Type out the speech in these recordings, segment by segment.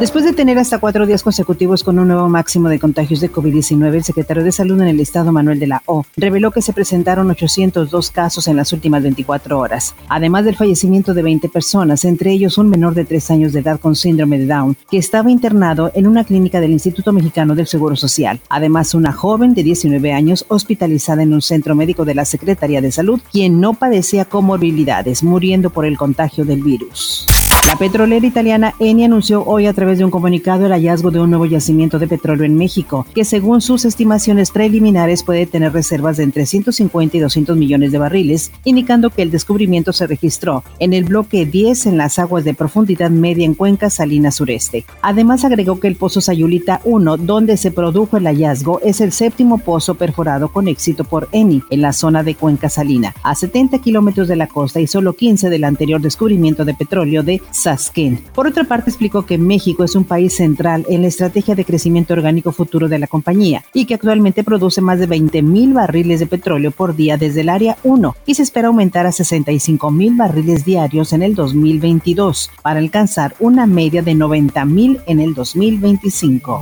Después de tener hasta cuatro días consecutivos con un nuevo máximo de contagios de COVID-19, el secretario de Salud en el Estado, Manuel de la O, reveló que se presentaron 802 casos en las últimas 24 horas, además del fallecimiento de 20 personas, entre ellos un menor de 3 años de edad con síndrome de Down, que estaba internado en una clínica del Instituto Mexicano del Seguro Social. Además, una joven de 19 años hospitalizada en un centro médico de la Secretaría de Salud, quien no padecía comorbilidades, muriendo por el contagio del virus. La petrolera italiana Eni anunció hoy a través de un comunicado el hallazgo de un nuevo yacimiento de petróleo en México, que según sus estimaciones preliminares puede tener reservas de entre 150 y 200 millones de barriles, indicando que el descubrimiento se registró en el bloque 10 en las aguas de profundidad media en Cuenca Salina Sureste. Además agregó que el pozo Sayulita 1, donde se produjo el hallazgo, es el séptimo pozo perforado con éxito por Eni en la zona de Cuenca Salina, a 70 kilómetros de la costa y solo 15 del anterior descubrimiento de petróleo de Saskin. Por otra parte, explicó que México es un país central en la estrategia de crecimiento orgánico futuro de la compañía y que actualmente produce más de 20 mil barriles de petróleo por día desde el área 1 y se espera aumentar a 65 mil barriles diarios en el 2022 para alcanzar una media de 90 mil en el 2025.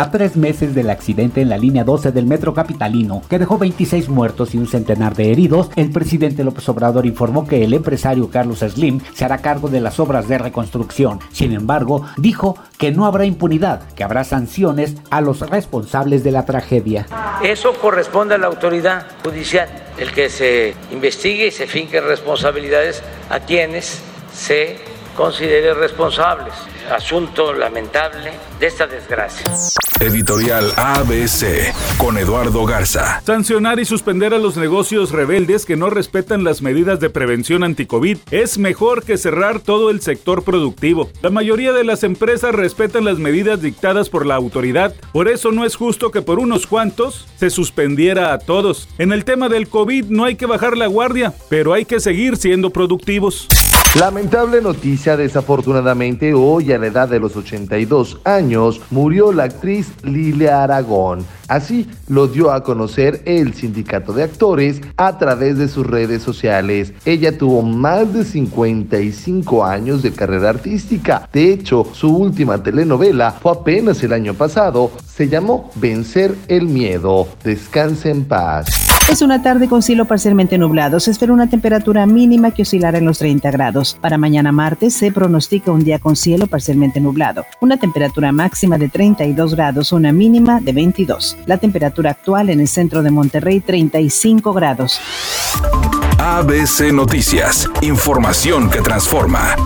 A tres meses del accidente en la línea 12 del metro capitalino, que dejó 26 muertos y un centenar de heridos, el presidente López Obrador informó que el empresario Carlos Slim se hará cargo de las obras de reconstrucción. Sin embargo, dijo que no habrá impunidad, que habrá sanciones a los responsables de la tragedia. Eso corresponde a la autoridad judicial, el que se investigue y se finquen responsabilidades a quienes se considere responsables. Asunto lamentable de esta desgracia. Editorial ABC con Eduardo Garza. Sancionar y suspender a los negocios rebeldes que no respetan las medidas de prevención anti-COVID es mejor que cerrar todo el sector productivo. La mayoría de las empresas respetan las medidas dictadas por la autoridad, por eso no es justo que por unos cuantos se suspendiera a todos. En el tema del COVID no hay que bajar la guardia, pero hay que seguir siendo productivos. Lamentable noticia, desafortunadamente hoy a la edad de los 82 años murió la actriz Lilia Aragón. Así lo dio a conocer el sindicato de actores a través de sus redes sociales. Ella tuvo más de 55 años de carrera artística. De hecho, su última telenovela fue apenas el año pasado. Se llamó Vencer el Miedo. Descanse en paz. Es una tarde con cielo parcialmente nublado. Se espera una temperatura mínima que oscilará en los 30 grados. Para mañana martes se pronostica un día con cielo parcialmente nublado. Una temperatura máxima de 32 grados, una mínima de 22. La temperatura actual en el centro de Monterrey 35 grados. ABC Noticias. Información que transforma.